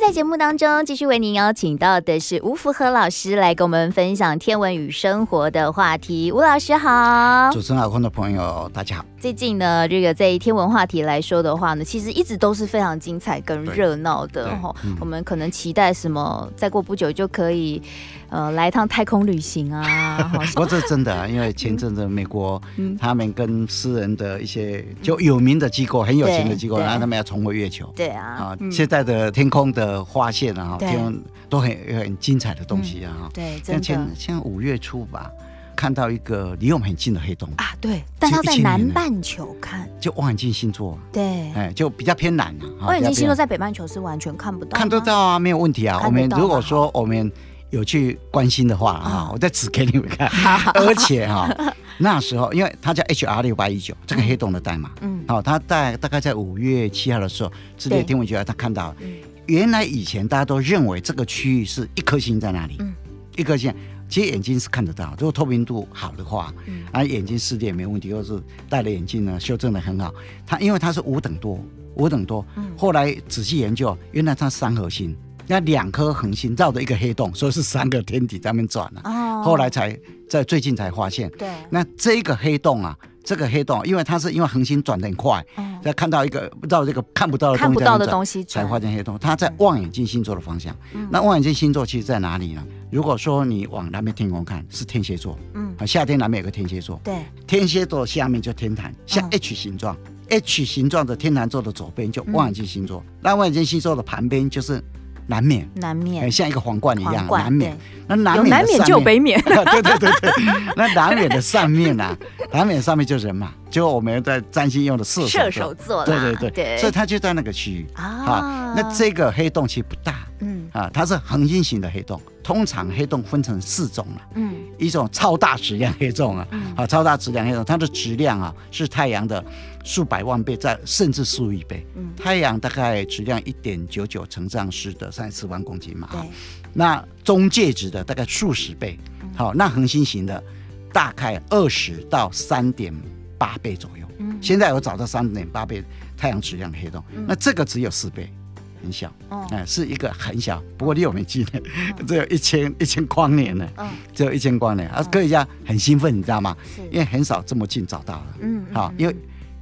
在节目当中继续为您邀请到的是吴福和老师来跟我们分享天文与生活的话题。吴老师好，主持人好，观众朋友大家好。最近呢，这个在天文话题来说的话呢，其实一直都是非常精彩跟热闹的哈。我们可能期待什么，再过不久就可以呃来一趟太空旅行啊。不过这是真的啊，因为前阵子美国他们跟私人的一些就有名的机构，很有钱的机构，然后他们要重回月球。对啊，啊，现在的天空的发现啊，天空都很很精彩的东西啊。对，像前像五月初吧。看到一个离我们很近的黑洞啊，对，但他在南半球看，就望远镜星座，对，哎，就比较偏南了。望远镜星座在北半球是完全看不到，看得到啊，没有问题啊。我们如果说我们有去关心的话啊，我再指给你们看。而且哈，那时候因为它叫 HR 六八一九这个黑洞的代码，嗯，好，它在大概在五月七号的时候，世界天文学家他看到，原来以前大家都认为这个区域是一颗星在那里，嗯，一颗星。其实眼睛是看得到，如果透明度好的话，嗯、啊，眼睛视力也没问题，或是戴了眼镜呢，修正的很好。它因为它是五等多，五等多。嗯、后来仔细研究，原来它三核心，那两颗恒星绕着一个黑洞，所以是三个天体在那边转了。哦。后来才在最近才发现。对。那这个黑洞啊。这个黑洞，因为它是因为恒星转得很快，在、嗯、看到一个不知道这个看不到的东西，看不到的东西才发现黑洞。它在望远镜星座的方向。嗯、那望远镜星座其实在哪里呢？如果说你往南边天空看，是天蝎座。嗯，夏天南边有个天蝎座。对，天蝎座下面就天坛，像 H 形状。嗯、H 形状的天坛座的左边就望远镜星座，那、嗯、望远镜星座的旁边就是。南面，南冕，像一个皇冠一样。南面，那南南冕就有北面。对对对对，那南面的上面呢？南冕上面就是人嘛，就我们在占星用的射射手座。对对对，所以它就在那个区域啊。那这个黑洞其实不大，嗯啊，它是恒星型的黑洞。通常黑洞分成四种了，嗯，一种超大质量黑洞啊，啊，超大质量黑洞，它的质量啊是太阳的。数百万倍，在甚至数亿倍。嗯，太阳大概质量一点九九乘上十的三十四万公斤嘛。对。那中介值的大概数十倍。好，那恒星型的大概二十到三点八倍左右。嗯。现在我找到三点八倍太阳质量的黑洞，那这个只有四倍，很小。哦。哎，是一个很小，不过离我们近的，只有一千一千光年呢。嗯。只有一千光年啊，科学家很兴奋，你知道吗？是。因为很少这么近找到了。嗯。好，因为。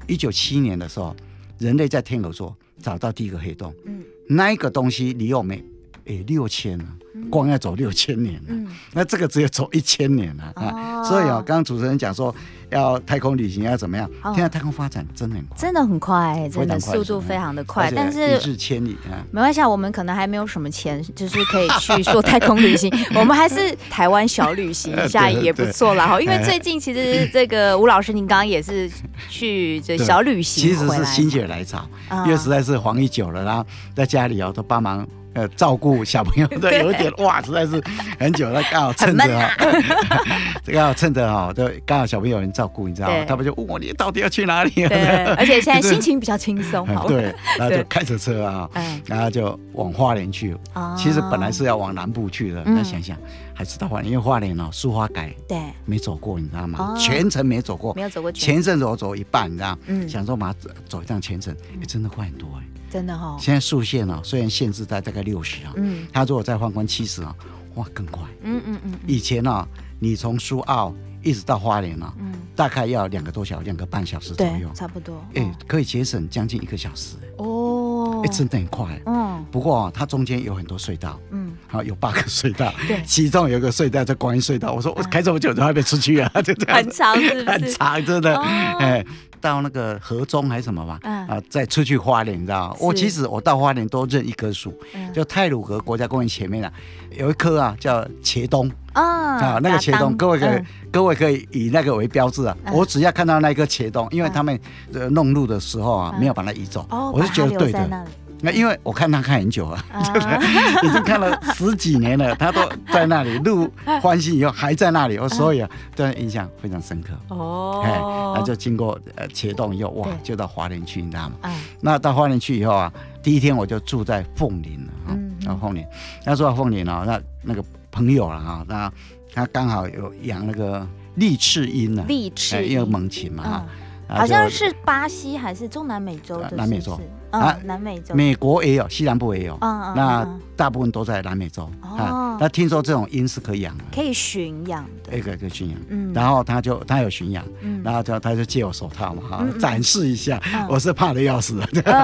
一九七一年的时候，人类在天鹅座找到第一个黑洞。嗯，那一个东西离我们诶六千了，光要走六千年了。嗯，那这个只有走一千年了啊。所以啊，刚刚主持人讲说要太空旅行要怎么样？现在太空发展真的很快，真的很快，真的速度非常的快。但是一日千里啊，没关系，我们可能还没有什么钱，就是可以去做太空旅行。我们还是台湾小旅行一下也不错了哈。因为最近其实这个吴老师，您刚刚也是去这小旅行，其实是心血来潮，因为实在是防疫久了，然后在家里哦都帮忙。呃，照顾小朋友。的有一点哇，实在是很久了，刚好趁着啊，刚好趁着哈，就刚好小朋友有人照顾，你知道吗？他们就问我你到底要去哪里？对，而且现在心情比较轻松，对，然后就开着车啊，然后就往花莲去。其实本来是要往南部去的，那想想还是到花莲，因为花莲哦，苏花改对。没走过，你知道吗？全程没走过，没有走过。前阵子我走一半，你知道，嗯，想说马上走一趟全程，哎，真的快很多哎。真的哈，现在速限呢，虽然限制在大概六十啊，嗯，他如果再放宽七十啊，哇，更快，嗯嗯嗯。以前呢，你从苏澳一直到花莲呢，嗯，大概要两个多小时，两个半小时左右，差不多。哎，可以节省将近一个小时。哦，哎，真的很快。嗯，不过它中间有很多隧道，嗯，好，有八个隧道，对，其中有一个隧道叫观音隧道。我说我开这么久都还没出去啊，就这样，很长，很长，真的，哎。到那个河中还是什么吧，啊，再出去花莲，你知道吗？我其实我到花莲都认一棵树，就太鲁阁国家公园前面啊，有一棵啊叫茄冬。啊，那个茄冬，各位可以各位可以以那个为标志啊。我只要看到那个茄冬，因为他们弄路的时候啊，没有把它移走，我是觉得对的。那因为我看他看很久 了，已经看了十几年了，他都在那里录欢喜以后还在那里，我所以啊，对印象非常深刻。哦，哎，那就经过呃茄洞以后，哇，就到华林去，你知道吗？那到华林去以后啊，第一天我就住在凤林了啊，然后凤林，那住到凤林啊，那那个朋友了哈，那他刚好有养那个利翅鹰呢，利翅，因为猛禽嘛哈。好像是巴西还是中南美洲的？南美洲，啊，南美洲，美国也有，西南部也有，嗯嗯，那大部分都在南美洲。啊。那听说这种鹰是可以养的，可以驯养的，一个可以驯养，嗯，然后他就他有驯养，嗯，然后就他就借我手套嘛，哈，展示一下，我是怕的要死，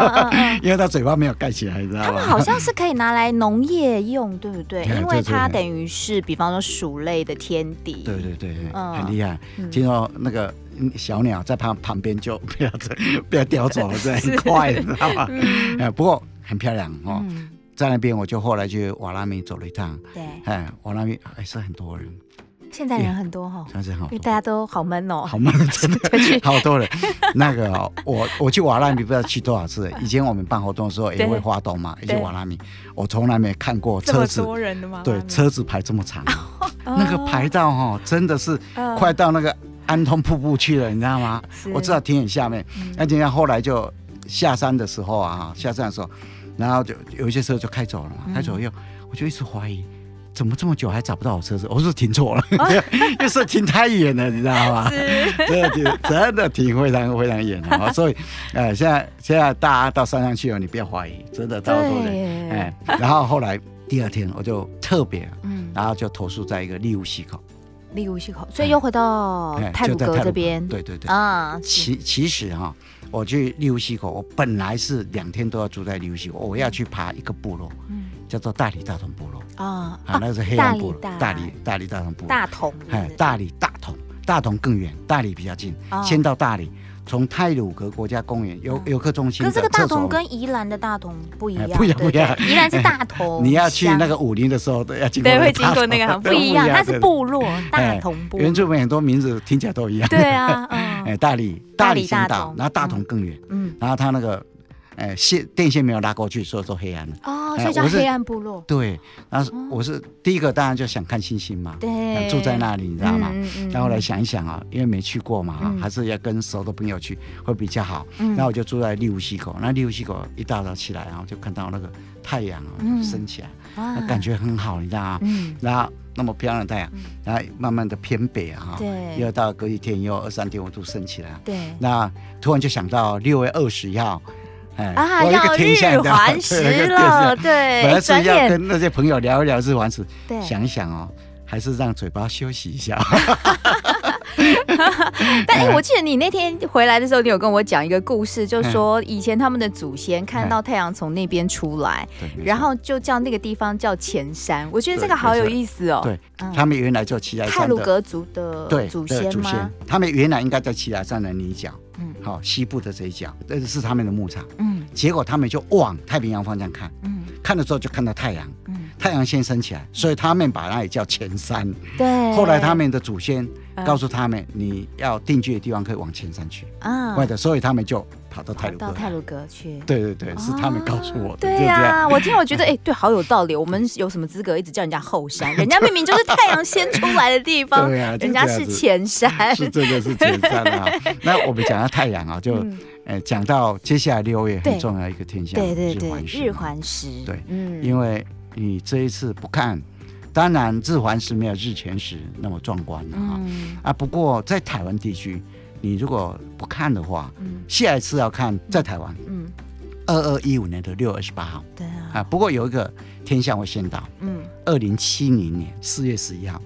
因为他嘴巴没有盖起来，你知道吗？他们好像是可以拿来农业用，对不对？因为它等于是，比方说鼠类的天敌，对对对，很厉害。听说那个。小鸟在旁旁边就不要走，不要叼走了，这很快，你知道吗？哎，不过很漂亮哦。在那边，我就后来去瓦拉米走了一趟。对，哎，瓦拉米还是很多人。现在人很多哈，现在好，因为大家都好闷哦，好闷，真的，好多人。那个我 我去瓦拉米不知道去多少次。以前我们办活动的时候也会发动嘛，一去瓦拉米，我从来没看过车子多人的吗？对，车子排这么长，那个排到哈，真的是快到那个。安通瀑布去了，你知道吗？我知道挺远下面。那今天后来就下山的时候啊，下山的时候，然后就有一些车就开走了嘛，嗯、开走又，我就一直怀疑，怎么这么久还找不到我车子？我是停错了，又、哦、是停太远了，你知道吗？是真的停，真的停非常非常远啊！所以，呃，现在现在大家到山上去了，你不要怀疑，真的到多人。哎，然后后来第二天我就特别，嗯，然后就投诉在一个利乌溪口。利乌溪口，所以又回到太鲁阁这边。对对对。啊，其其实哈，我去利乌溪口，我本来是两天都要住在利乌溪口，我要去爬一个部落，叫做大理大同部落。啊，啊，那个是黑暗部落，大理大。理大同部落，大同，哎，大理大同，大同更远，大理比较近，先到大理。从泰鲁格国家公园游游客中心，可是这个大同跟宜兰的大同不一样，不一样不一样。宜兰是大同，你要去那个武林的时候都要经过，对，会经过那个，不一样，它是部落大同部。原住民很多名字听起来都一样。对啊，哎，大理大理大岛，然后大同更远，嗯，然后他那个。哎，线电线没有拉过去，所以说黑暗了。哦，所以叫黑暗部落。对，然后我是第一个，当然就想看星星嘛。对，住在那里，你知道吗？嗯然后来想一想啊，因为没去过嘛，还是要跟熟的朋友去会比较好。然后我就住在利乌溪口，那利乌溪口一大早起来，然后就看到那个太阳啊升起来，那感觉很好，你知道吗？嗯。然后那么漂亮的太阳，然后慢慢的偏北啊，对，又到隔一天又二三点五度升起来。对。那突然就想到六月二十一号。啊，要日环食 了，对，本来是要跟那些朋友聊一聊日环食，对，想一想哦，还是让嘴巴休息一下。但哎，我记得你那天回来的时候，你有跟我讲一个故事，就是说以前他们的祖先看到太阳从那边出来，然后就叫那个地方叫前山。我觉得这个好有意思哦。对，他们原来叫奇莱山。太鲁格族的祖先吗？他们原来应该在奇莱山的泥角。嗯，好，西部的这一角，这是他们的牧场。嗯，结果他们就往太平洋方向看，嗯，看的时候就看到太阳，嗯，太阳先升起来，所以他们把那里叫前山。对，后来他们的祖先告诉他们，你要定居的地方可以往前山去啊，外的，所以他们就。跑到泰鲁阁，到泰鲁阁去。对对对，是他们告诉我的。对呀，我听我觉得，哎，对，好有道理。我们有什么资格一直叫人家后山？人家明明就是太阳先出来的地方。对呀，人家是前山。是这个是前山啊。那我们讲到太阳啊，就哎讲到接下来六月很重要一个天象，对对对，日环食。对，嗯，因为你这一次不看，当然日环食没有日全食那么壮观了哈。啊，不过在台湾地区。你如果不看的话，嗯，下一次要看在台湾，嗯，二二一五年的六月二十八号，对啊，啊，不过有一个天象会先到，嗯，二零七零年四月十一号，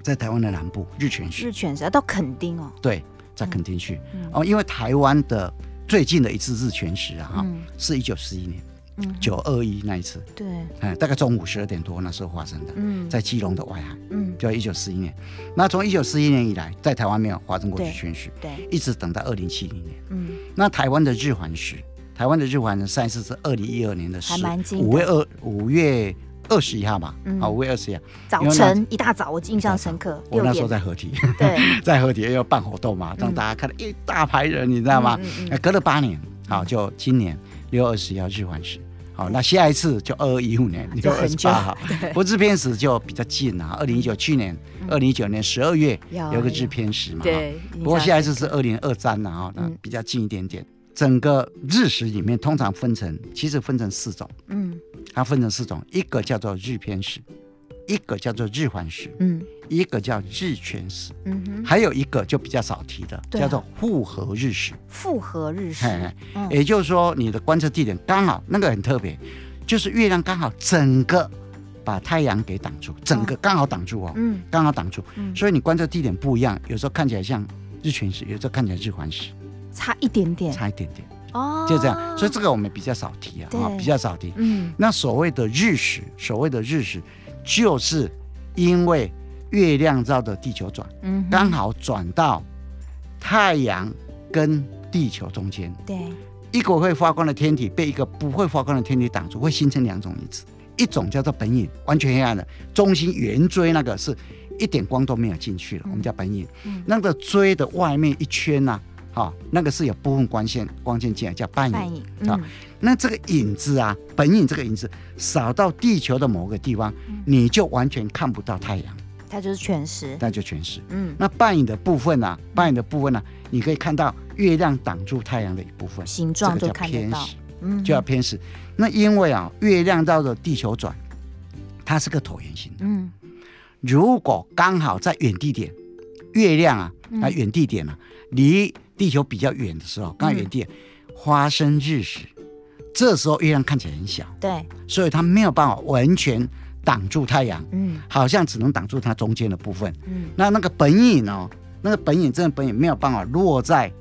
在台湾的南部日全食，日全食要到垦丁哦，对，在垦丁去，哦，因为台湾的最近的一次日全食啊，哈，是一九四一年。九二一那一次，对，哎，大概中午十二点多那时候发生的，嗯，在基隆的外海，嗯，就一九四一年。那从一九四一年以来，在台湾没有发生过日全食，对，一直等到二零七零年，嗯，那台湾的日环食，台湾的日环食上一次是二零一二年的十五月二五月二十一号吧，好，五月二十一号早晨一大早，我印象深刻，我那时候在合体，对，在合体又要办活动嘛，让大家看到一大排人，你知道吗？隔了八年，好，就今年六月二十一号日环食。好，那下一次就二二一五年六月二十八号，不日偏食就比较近啊。二零一九去年，二零一九年十二月有个日偏食嘛。对。不过下一次是二零二三了啊，那比较近一点点。整个日食里面通常分成，其实分成四种。嗯。它分成四种，一个叫做日偏食，一个叫做日环食，嗯，一个叫日全食，嗯哼，还有一个就比较少提的，叫做复合日食。复合日食，也就是说你的观测地点刚好那个很特别，就是月亮刚好整个把太阳给挡住，整个刚好挡住哦，嗯，刚好挡住，所以你观测地点不一样，有时候看起来像日全食，有时候看起来日环食，差一点点，差一点点。哦，就这样，所以这个我们比较少提啊，啊，比较少提。嗯，那所谓的日食，所谓的日食，就是因为月亮绕着地球转，嗯，刚好转到太阳跟地球中间。对，一个会发光的天体被一个不会发光的天体挡住，会形成两种影子，一种叫做本影，完全黑暗的，中心圆锥那个是一点光都没有进去了，我们叫本影。嗯，那个锥的外面一圈呢？好、哦，那个是有部分光线光线进来叫半影啊。那这个影子啊，本影这个影子扫到地球的某个地方，嗯、你就完全看不到太阳，它就是全食，那就全食。嗯，那半影的部分呢、啊？半影的部分呢、啊？你可以看到月亮挡住太阳的一部分，形状就看得到，嗯，就要偏食。那因为啊，月亮绕着地球转，它是个椭圆形的。嗯，如果刚好在远地点，月亮啊，啊远地点啊，离地球比较远的时候，刚好远地发生日食，嗯，这时候月亮看起来很小，对，所以它没有办法完全挡住太阳，嗯，好像只能挡住它中间的部分，嗯，那那个本影哦，那个本影真的本影没有办法落在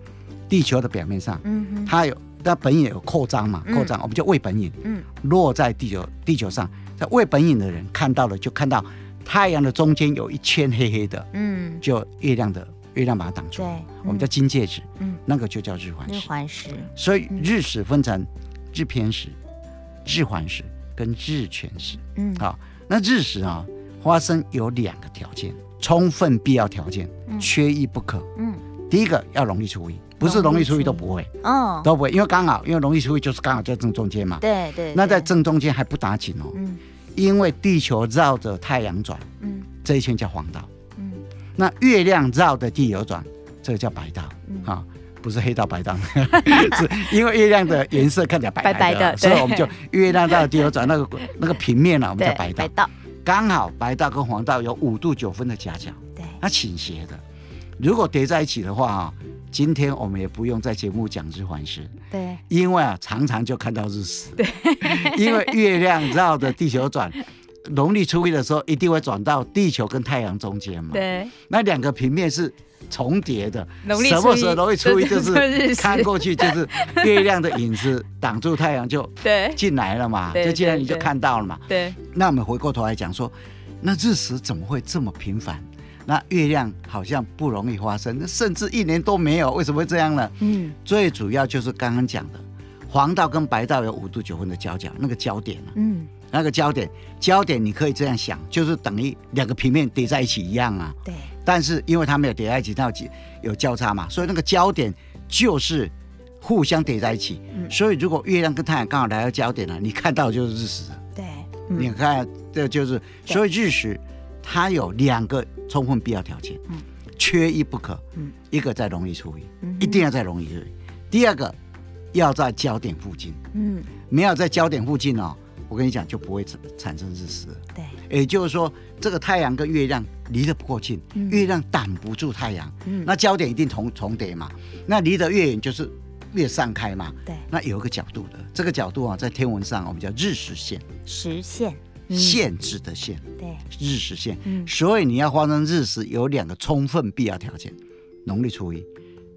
地球的表面上，嗯哼，它有那本影有扩张嘛，扩张，嗯，我们叫伪本影，嗯，落在地球地球上，在伪本影的人看到了，就看到太阳的中间有一圈黑黑的，嗯，就月亮的。月亮把它挡住，对，我们叫金戒指，嗯，那个就叫日环食。日环食，所以日食分成日偏食、日环食跟日全食。嗯，好，那日食啊，发生有两个条件，充分必要条件，缺一不可。嗯，第一个要容易出一，不是农历初一都不会，哦，都不会，因为刚好，因为农历初一就是刚好在正中间嘛。对对。那在正中间还不打紧哦，嗯，因为地球绕着太阳转，嗯，这一圈叫黄道。那月亮绕着地球转，这个叫白道，嗯哦、不是黑道白道，是因为月亮的颜色看起来白白的，白白的，所以我们就月亮绕地球转那个那个平面呢，我们叫白道。白道刚好白道跟黄道有五度九分的夹角，对，它倾斜的。如果叠在一起的话啊，今天我们也不用在节目讲日环食，对，因为啊常常就看到日食，对，因为月亮绕着地球转。农历初一的时候，一定会转到地球跟太阳中间嘛？对，那两个平面是重叠的。什么时候农历初一 就是看过去就是 月亮的影子挡住太阳就进来了嘛？就进来你就看到了嘛？对。那我们回过头来讲说，那日食怎么会这么频繁？那月亮好像不容易发生，甚至一年都没有，为什么会这样呢？嗯，最主要就是刚刚讲的黄道跟白道有五度九分的交角，那个焦点嗯。那个焦点，焦点你可以这样想，就是等于两个平面叠在一起一样啊。对。但是因为它没有叠在一起，它有有交叉嘛，所以那个焦点就是互相叠在一起。嗯。所以如果月亮跟太阳刚好来到焦点了，你看到就是日食。对。嗯、你看，这就是所以日食，它有两个充分必要条件。嗯。缺一不可。嗯。一个在容易处一，嗯、一定要在容易处理。第二个要在焦点附近。嗯。没有在焦点附近哦。我跟你讲，就不会产产生日食。对，也就是说，这个太阳跟月亮离得不够近，嗯、月亮挡不住太阳，嗯、那焦点一定重重叠嘛。那离得越远，就是越散开嘛。对，那有一个角度的，这个角度啊，在天文上我们叫日食线。实线，嗯、限制的线。对，日食线。嗯，所以你要发生日食，有两个充分必要条件：农历初一，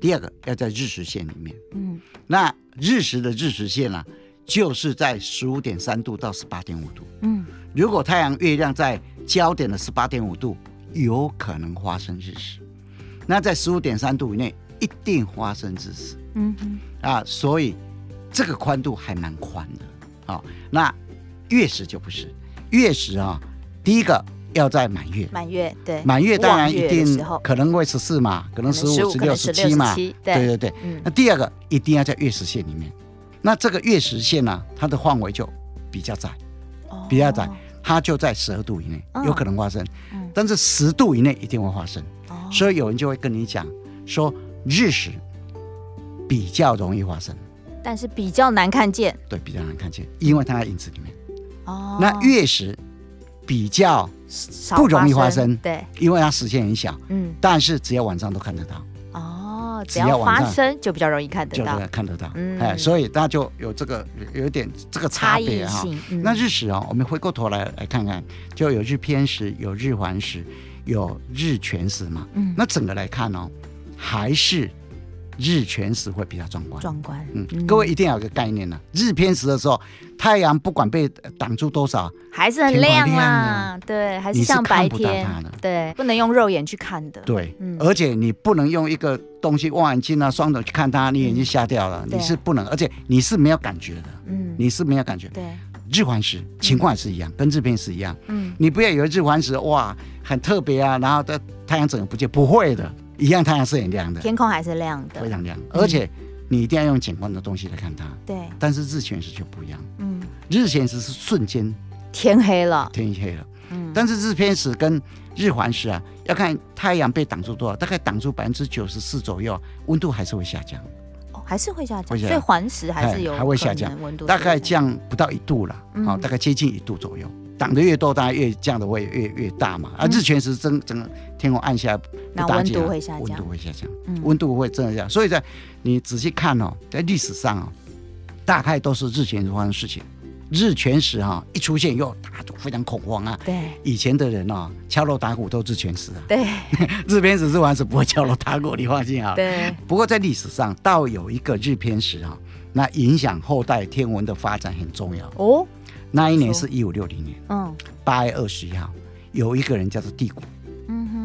第二个要在日食线里面。嗯，那日食的日食线啊。就是在十五点三度到十八点五度。嗯，如果太阳、月亮在焦点的十八点五度，有可能发生日食。那在十五点三度以内，一定发生日食。嗯哼啊，所以这个宽度还蛮宽的。好、哦，那月食就不是月食啊。第一个要在满月，满月对，满月当然一定可能会十四嘛，可能十五、十六、十七嘛。对对对。嗯、那第二个一定要在月食线里面。那这个月食线呢、啊，它的范围就比较窄，比较窄，它就在十二度以内有可能发生，但是十度以内一定会发生。所以有人就会跟你讲说，日食比较容易发生，但是比较难看见。对，比较难看见，因为它在影子里面。哦。那月食比较不容易发生，对，因为它时间很小，嗯，但是只要晚上都看得到。只要发生就比较容易看得到，就看得到，嗯，哎，所以大家就有这个有点这个差别哈。那日食啊，我们回过头来来看看，就有日偏食，有日环食，有日全食嘛。嗯，那整个来看哦，还是。日全食会比较壮观，壮观。嗯，各位一定要有个概念呢。日偏食的时候，太阳不管被挡住多少，还是很亮啊。对，还是像白天。对，不能用肉眼去看的。对，而且你不能用一个东西望远镜啊、双手去看它，你眼睛瞎掉了。你是不能，而且你是没有感觉的。嗯，你是没有感觉。对，日环食情况也是一样，跟日偏食一样。嗯，你不要以为日环食哇很特别啊，然后的太阳整个不见，不会的。一样，太阳是很亮的，天空还是亮的，非常亮。而且你一定要用景观的东西来看它。对。但是日全食就不一样。嗯。日全食是瞬间天黑了，天黑了。嗯。但是日偏食跟日环食啊，要看太阳被挡住多少，大概挡住百分之九十四左右，温度还是会下降。哦，还是会下降。所以环食还是有还会下降，温度大概降不到一度了，好，大概接近一度左右。挡的越多，当然越降的会越越大嘛。啊日全食整整个天空暗下，那温度会下降，温度会下降，温度会这样。所以在你仔细看哦，在历史上哦，大概都是日全食发生事情。日全食哈一出现，又大家都非常恐慌啊。对，以前的人哦，敲锣打鼓都日全食啊。对，日偏食日环食不会敲锣打鼓，你放心啊。对。不过在历史上，倒有一个日偏食哈，那影响后代天文的发展很重要哦。那一年是一五六零年，嗯，八月二十一号，有一个人叫做地谷，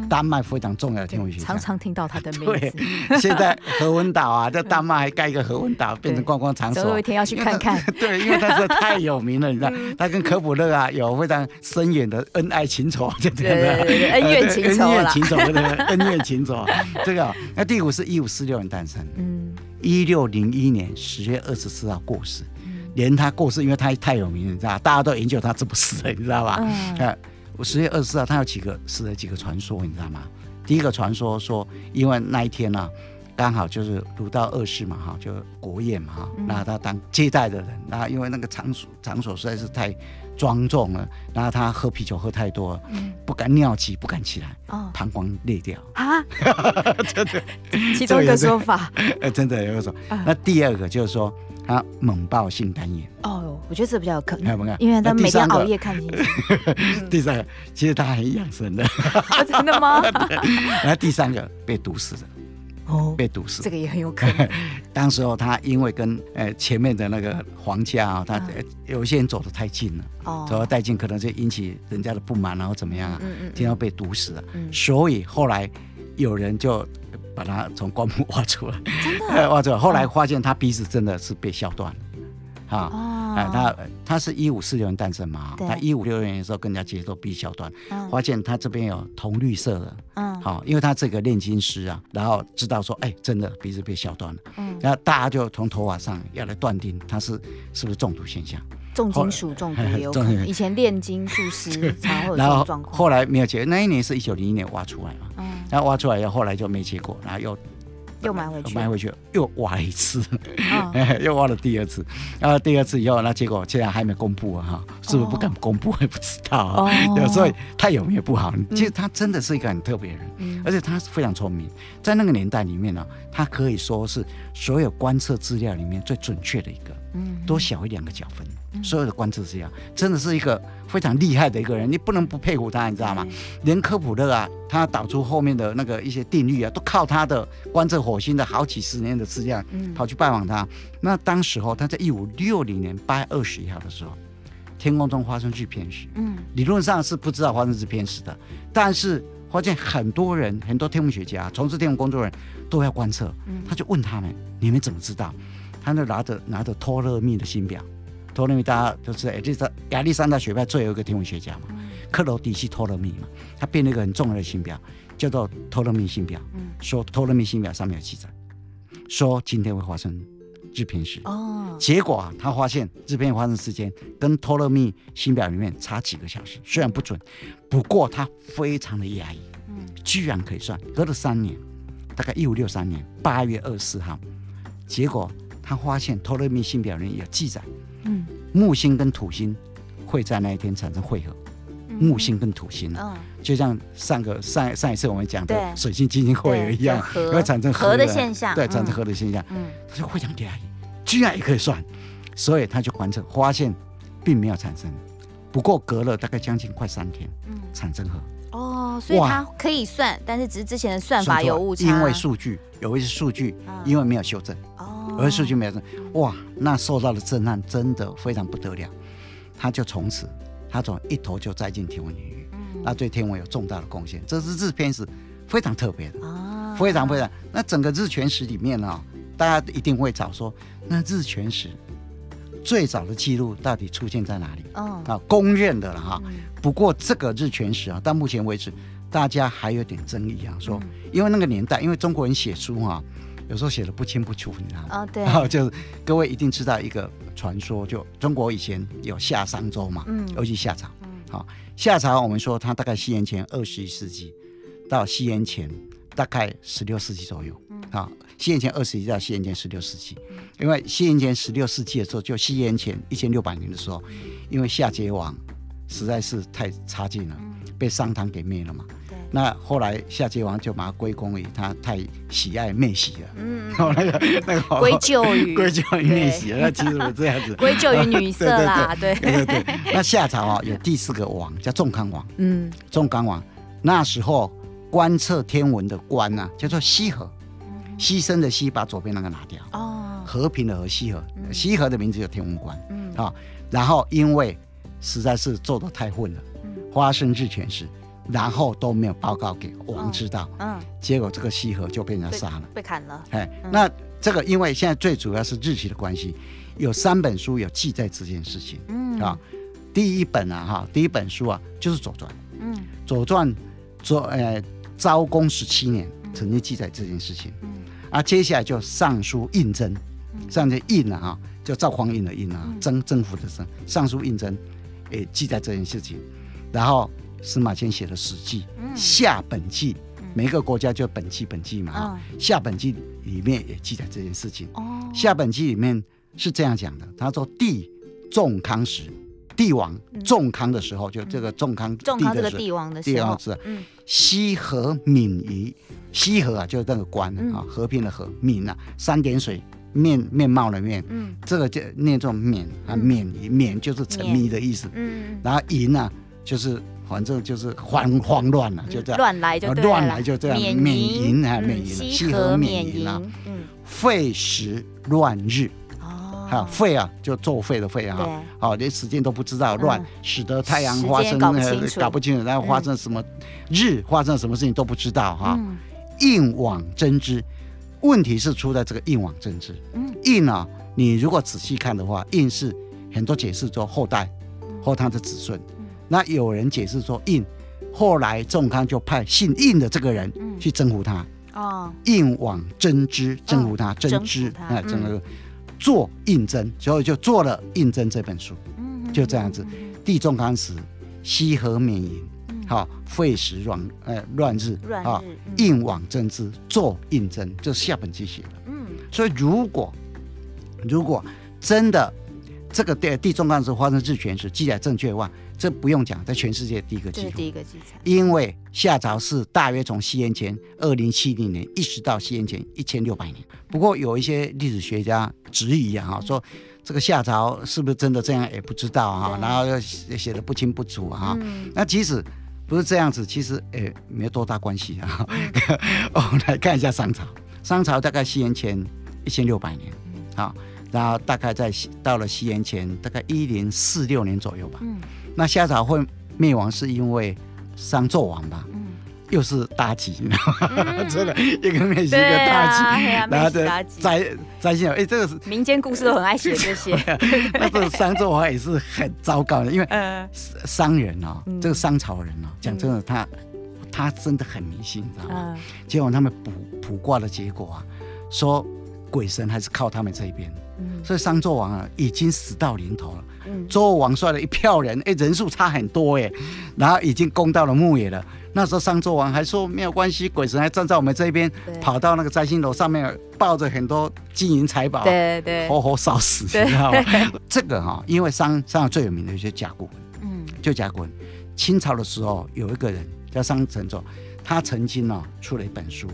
丹麦非常重要的天文学家，常常听到他的名字。对，现在何文岛啊，在丹麦还盖一个何文岛，变成观光场所。总有一天要去看看。对，因为他是太有名了，你知道，他跟科普勒啊有非常深远的恩爱情仇，对对对，恩怨情仇，恩怨情仇，恩怨情仇。这个，那第五是一五四六年诞生，嗯，一六零一年十月二十四号过世。连他过世，因为他太有名了，你知道，大家都研究他怎么死的，你知道吧？嗯。我十月二十四号，他有几个死了几个传说，你知道吗？第一个传说说，因为那一天呢、啊，刚好就是儒道二世嘛，哈，就国宴嘛，哈，然后他当接待的人，然后因为那个场所场所实在是太庄重了，然后他喝啤酒喝太多了，不敢尿急，不敢起来，哦，膀胱裂掉。啊，真的，其中 一个说法，呃，真的有个说，那第二个就是说。他猛爆性肝炎哦，我觉得这比较有可能，因为他每天熬夜看星星。第三个，其实他很养生的，真的吗？然后第三个被毒死的，哦，被毒死，这个也很有可能。当时候他因为跟呃前面的那个皇家啊，他有一些人走得太近了，哦，走得太近可能就引起人家的不满，然后怎么样啊？嗯嗯，经常被毒死了。所以后来有人就。把他从棺木挖出来，真的？挖出来。后来发现他鼻子真的是被削断。了，啊，哎，他他是一五四六年诞生嘛，他一五六六年的时候跟人家接触，鼻削断，发现他这边有铜绿色的，嗯，好，因为他这个炼金师啊，然后知道说，哎，真的鼻子被削断了，嗯，然后大家就从头发上要来断定他是是不是中毒现象。重金属中毒也有可能，以前炼金术师 才会有这种状况。然后后来没有结果，那一年是一九零一年挖出来嘛，嗯，然后挖出来以后，后来就没结果，然后又又埋回去，埋回去又挖了一次，又挖了第二次，然后第二次以后，那结果现在还没公布啊，哈，是不是不敢公布？也不知道啊，所以他有没有不好。其实他真的是一个很特别的人，而且他是非常聪明，在那个年代里面呢，他可以说是所有观测资料里面最准确的一个，嗯，多小一两个角分。所有的观测这样，真的是一个非常厉害的一个人，你不能不佩服他，你知道吗？连科普勒啊，他导出后面的那个一些定律啊，都靠他的观测火星的好几十年的资料，跑去拜访他。那当时候他在一五六零年八月二十一号的时候，天空中发生巨偏食，嗯，理论上是不知道发生巨偏食的，但是发现很多人，很多天文学家、从事天文工作人都要观测，他就问他们：你们怎么知道？他就拿着拿着托勒密的新表。托勒密大家都知道，就是亚历山大学派最后一个天文学家嘛，克罗迪西托勒密嘛，他编了一个很重要的新表，叫做托勒密星表。说托勒密星表上面有记载，说今天会发生日偏食。哦，结果啊，他发现日偏发生时间跟托勒密星表里面差几个小时，虽然不准，不过他非常的讶异，居然可以算，隔了三年，大概一五六三年八月二十四号，结果他发现托勒密星表里有记载。嗯，木星跟土星会在那一天产生汇合，嗯，木星跟土星啊，就像上个上上一次我们讲的水星金星会一样，会产生核的现象，对，产生核的现象，嗯，他就非常厉害，居然也可以算，所以他就观测发现并没有产生，不过隔了大概将近快三天，嗯，产生核。哦，所以他可以算，但是只是之前的算法有误差，因为数据有一些数据因为没有修正，哦，有些数据没有，哇，那受到的震撼真的非常不得了，他就从此他从一头就栽进天文领域，嗯，那对天文有重大的贡献，这是日偏食非常特别的，哦，非常非常，那整个日全食里面呢，大家一定会找说，那日全食。最早的记录到底出现在哪里？哦，啊，公认的了哈。不过这个日全食啊，到目前为止，大家还有点争议啊。说，因为那个年代，因为中国人写书哈，有时候写的不清不楚，你知道吗？哦，对。然 后就是各位一定知道一个传说，就中国以前有夏商周嘛，嗯，尤其夏朝。好，夏朝我们说它大概西元前二十一世纪到西元前大概十六世纪左右。啊，西元前二十一到西元前十六世纪，因为西元前十六世纪的时候，就西元前一千六百年的时候，因为夏桀王实在是太差劲了，被商汤给灭了嘛。那后来夏桀王就把它归功于他太喜爱妹喜了。嗯，然后那个那个 归咎于 归咎于妹喜，那其实我这样子归咎于女色啦。对对对。那夏朝啊，有第四个王叫仲康王。嗯，仲康王那时候观测天文的官啊，叫做羲和。牺牲的牺，把左边那个拿掉。哦，和平的和，羲和，羲和的名字叫天文官。嗯，啊，然后因为实在是做的太混了，发生日全食，然后都没有报告给王知道。嗯，结果这个西河就被人家杀了，被砍了。哎，那这个因为现在最主要是日期的关系，有三本书有记载这件事情。嗯，啊，第一本啊哈，第一本书啊就是《左传》。嗯，《左传》左呃昭公十七年曾经记载这件事情。嗯。啊，接下来就尚书胤禛，上这胤啊，哈，叫赵匡胤的胤啊，征征服的征，尚书胤禛，诶，记载这件事情。然后司马迁写的《史记》，下本纪，每一个国家就本纪本纪嘛，哈，夏本纪里面也记载这件事情。哦，夏本纪里面是这样讲的，他说帝仲康时，帝王仲康的时候，就这个仲康帝的这个帝王的时候，嗯，西河闵夷。西河啊，就是那个官啊，和平的和，闵啊，三点水面面貌的面，嗯，这个就念作闵啊，闵闵就是沉迷的意思，嗯，然后夷呢，就是反正就是慌慌乱了，就这样。乱来就乱来就这样，免淫啊，闵夷，羲和闵夷啊，嗯，废时乱日，哦，哈，废啊，就作废的废啊，好，连时间都不知道乱，使得太阳发生搞不清楚，然后发生什么日发生什么事情都不知道哈。应往征之，问题是出在这个应往征之。嗯，应啊，你如果仔细看的话，应是很多解释说后代，或他的子孙。嗯、那有人解释说印，后来仲康就派姓印的这个人去征服他。哦，印往征之，征服他，征之，哎，整个做应征，所以就做了应征这本书。嗯，就这样子，地仲康时，羲和闵夷。好，废时乱，呃，乱日啊，应往征之，作胤禛，这是下本纪写的。嗯，所以如果如果真的这个帝帝仲康时发生日全食记载正确的话，这不用讲，在全世界第一个记录。第一个记载。因为夏朝是大约从西元前二零七零年一直到西元前一千六百年。不过有一些历史学家质疑啊，哈，说这个夏朝是不是真的这样也不知道啊，然后又写的不清不楚啊。那即使。不是这样子，其实诶、欸、没有多大关系啊。我们来看一下商朝，商朝大概西元前一千六百年，好，然后大概在到了西元前大概一零四六年左右吧。嗯，那夏朝会灭亡是因为商纣王吧？又是妲己，你知道吗？真的，一个妹，一个妲己，然后的灾灾星，哎，这个是民间故事都很爱写这些。那这个商纣王也是很糟糕的，因为商人哦，这个商朝人哦，讲真的，他他真的很迷信，你知道吗？结果他们卜卜卦的结果啊，说鬼神还是靠他们这一边，所以商纣王啊已经死到临头了。周王率了一票人，哎，人数差很多哎，然后已经攻到了牧野了。那时候商纣王还说没有关系，鬼神还站在我们这边，跑到那个摘星楼上面，抱着很多金银财宝，对对，活活烧死，你知道吗？这个哈，因为商商最有名的就是甲骨文，嗯，就甲骨文，清朝的时候有一个人叫商承祚，他曾经呢出了一本书，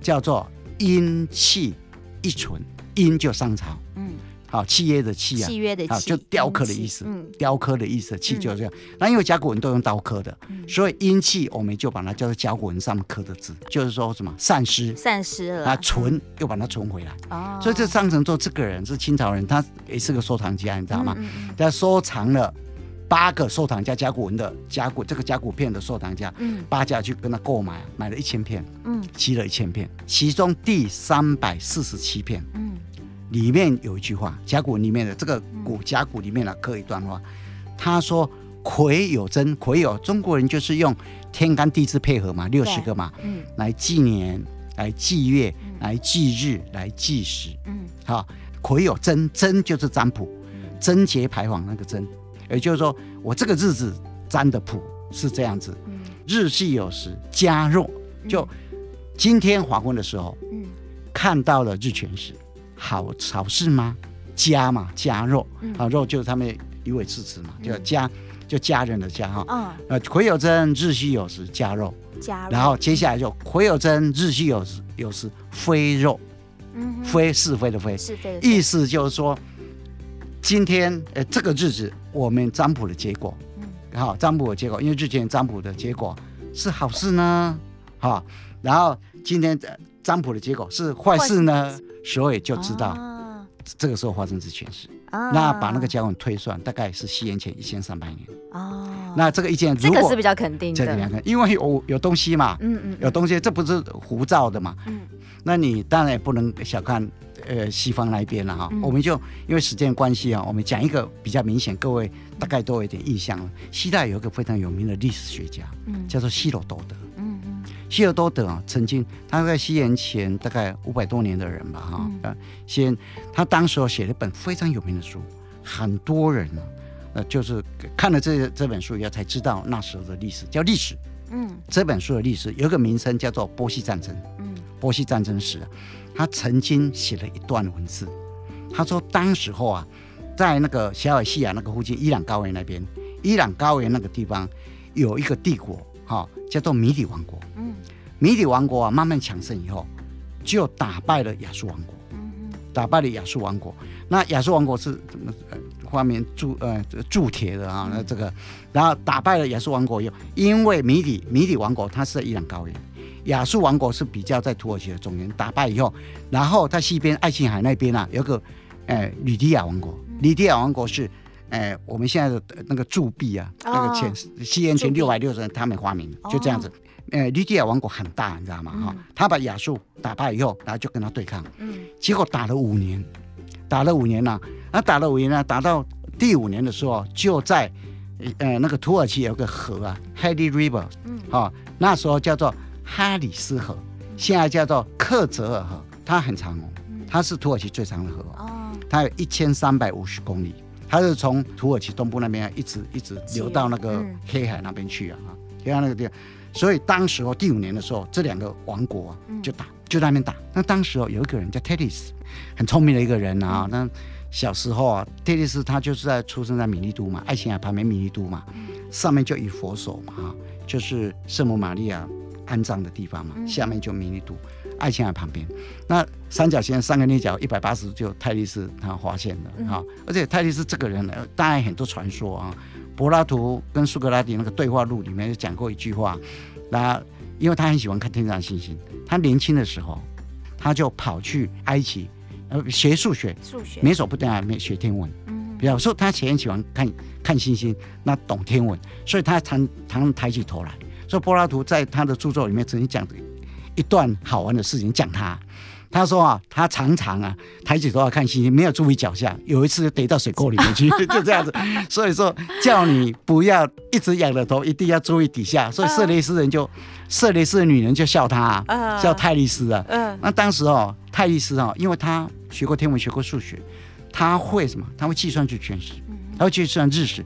叫做《阴气一存》，阴就商朝。嗯。好，契约的契啊，契约的契，就雕刻的意思，嗯，雕刻的意思，契就是这样。那因为甲骨文都用刀刻的，所以阴气我们就把它叫做甲骨文上面刻的字，就是说什么散失，散失了，啊，存又把它存回来。哦，所以这商承祚这个人是清朝人，他也是个收藏家，你知道吗？他收藏了八个收藏家甲骨文的甲骨这个甲骨片的收藏家，嗯，八家去跟他购买，买了一千片，嗯，集了一千片，其中第三百四十七片，嗯。里面有一句话，甲骨文里面的这个古甲骨里面呢，刻一段话，他说：“癸有真，癸有中国人就是用天干地支配合嘛，六十个嘛，嗯，来纪年，来纪月，来纪日，来纪时，嗯，好，癸有真，真就是占卜，贞节牌坊那个贞，也就是说我这个日子占的卜是这样子，日系有时加弱，就今天黄昏的时候，嗯，看到了日全食。”好好事吗？家嘛，加肉，啊肉就是他们一味支持嘛，叫家，就家人的家哈。嗯。呃，癸酉真，日系酉时，加肉。加肉。然后接下来就癸酉真，日系酉时，酉时非肉。嗯。非是非的非。是非。意思就是说，今天呃这个日子我们占卜的结果，嗯，好占卜的结果，因为之前占卜的结果是好事呢，哈，然后今天占卜的结果是坏事呢。所以就知道，这个时候发生日全食。啊、那把那个甲骨推算，大概是西元前一千三百年。哦，那这个意见如果这个是比较肯定的，因为有有东西嘛，嗯嗯，有东西，这不是胡造的嘛，嗯，那你当然也不能小看呃西方那一边了哈。嗯、我们就因为时间关系啊，我们讲一个比较明显，各位大概都有一点印象了。希腊有一个非常有名的历史学家，嗯，叫做希罗多德。希尔多德啊，曾经他在西元前大概五百多年的人吧，哈、嗯，先他当时写了一本非常有名的书，很多人呢，呃，就是看了这这本书以后才知道那时候的历史，叫历史。嗯，这本书的历史有个名称叫做波西战争。嗯，波西战争史，他曾经写了一段文字，他说当时候啊，在那个小亚细亚那个附近伊朗高原那边，伊朗高原那个地方有一个帝国。哈，叫做米底王国。嗯，米底王国啊，慢慢强盛以后，就打败了亚述王国。打败了亚述王国。那亚述王国是怎么？呃，画面铸呃铸铁的啊。那这个，然后打败了亚述王国以后，因为米底米底王国它是在伊朗高原，亚述王国是比较在土耳其的中原。打败以后，然后在西边爱琴海那边啊，有个呃吕底亚王国。吕底亚王国是。哎，我们现在的那个铸币啊，哦、那个钱，西元前六百六十年他们发明的，就这样子。呃、哦，吕底亚王国很大，你知道吗？哈、嗯，他把亚述打败以后，然后就跟他对抗。嗯。结果打了五年，打了五年了、啊，那打了五年呢、啊，打到第五年的时候，就在呃那个土耳其有个河啊，Hali River，嗯，哈，那时候叫做哈里斯河，现在叫做克泽尔河，它很长哦，它是土耳其最长的河哦，它有一千三百五十公里。它是从土耳其东部那边一直一直流到那个黑海那边去啊，哈、嗯，黑海那个地方，所以当时候第五年的时候，这两个王国啊就打，就在那边打。那当时候有一个人叫泰利斯，很聪明的一个人啊。那小时候啊，泰利斯他就是在出生在米利都嘛，爱琴海旁边米利都嘛，上面就以佛手嘛，哈，就是圣母玛利亚安葬的地方嘛，下面就米利都。爱琴海旁边，那三角形三个内角一百八十度，就泰利斯他发现的哈，而且泰利斯这个人呢，当然很多传说啊。柏拉图跟苏格拉底那个对话录里面就讲过一句话，那因为他很喜欢看天上星星，他年轻的时候他就跑去埃及呃学数学，数学没手不等啊，没学天文，嗯，比方说他很喜欢看看星星，那懂天文，所以他常常抬起头来。所以柏拉图在他的著作里面曾经讲。一段好玩的事情讲他，他说啊，他常常啊抬起头来看星星，没有注意脚下，有一次就跌到水沟里面去，就这样子。所以说叫你不要一直仰着头，一定要注意底下。所以色雷斯人就色雷斯的女人就笑他，啊，笑泰利斯啊。那当时哦，泰利斯哦，因为他学过天文，学过数学，他会什么？他会计算日全食，他会计算日食，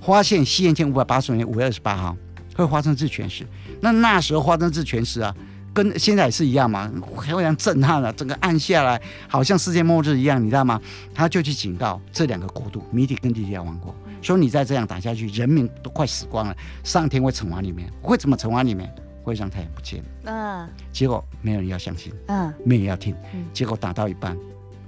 发现西元前五百八十五年五月二十八号会发生日全食。那那时候发生日全食啊。跟现在也是一样嘛，非常震撼了，啊，整个暗下来，好像世界末日一样，你知道吗？他就去警告这两个国度，米底跟利底亚王国，说你再这样打下去，人民都快死光了，上天会惩罚你们，会怎么惩罚你们？会让太阳不见。嗯，结果没有人要相信，嗯，没有人要听，结果打到一半，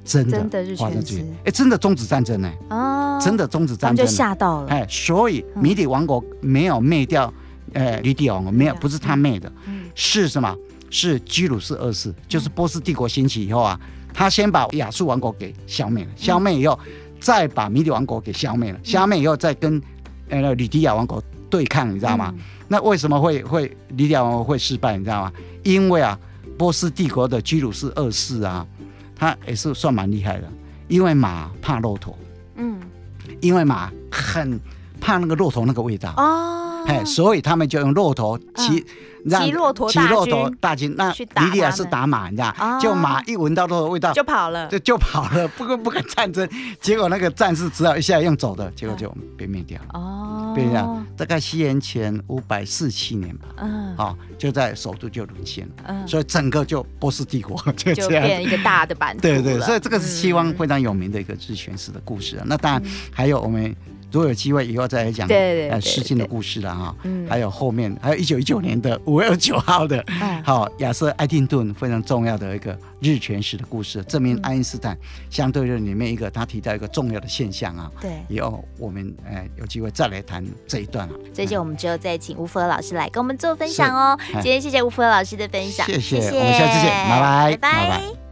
真的发生这些，哎，真的终止战争呢，哦，真的终止战争，就吓到了，哎，所以米底王国没有灭掉，呃，吕底王国没有，不是他灭的，是什么？是居鲁士二世，就是波斯帝国兴起以后啊，他先把亚述王国给消灭了，消灭以后，再把米底王国给消灭了，消灭以后再跟呃吕底亚王国对抗，你知道吗？那为什么会会吕底亚王国会失败？你知道吗？因为啊，波斯帝国的居鲁士二世啊，他也是算蛮厉害的，因为马怕骆驼，嗯，因为马很怕那个骆驼那个味道。哦，哎，所以他们就用骆骑骑。骑骆驼，骑骆驼大军，那吕底亚是打马，你知道？就马一闻到骆驼味道就跑了，就就跑了，不 不敢战争。结果那个战士只好一下用走的，结果就被灭掉了。哦，被灭掉。大概西元前五百四七年吧。嗯，好，就在首都就沦陷了。嗯，所以整个就波斯帝国 就这样变一个大的版图。对对，所以这个是西方非常有名的一个日全食的故事啊。那当然还有我们。如果有机会以后再来讲，呃，诗经的故事了哈。嗯，还有后面还有一九一九年的五月九号的，好亚瑟艾丁顿非常重要的一个日全食的故事，证明爱因斯坦相对论里面一个他提到一个重要的现象啊。对，以后我们呃有机会再来谈这一段啊。这些我们之后再请吴福和老师来跟我们做分享哦。今天谢谢吴福和老师的分享，谢谢，我们下次见，拜拜，拜拜。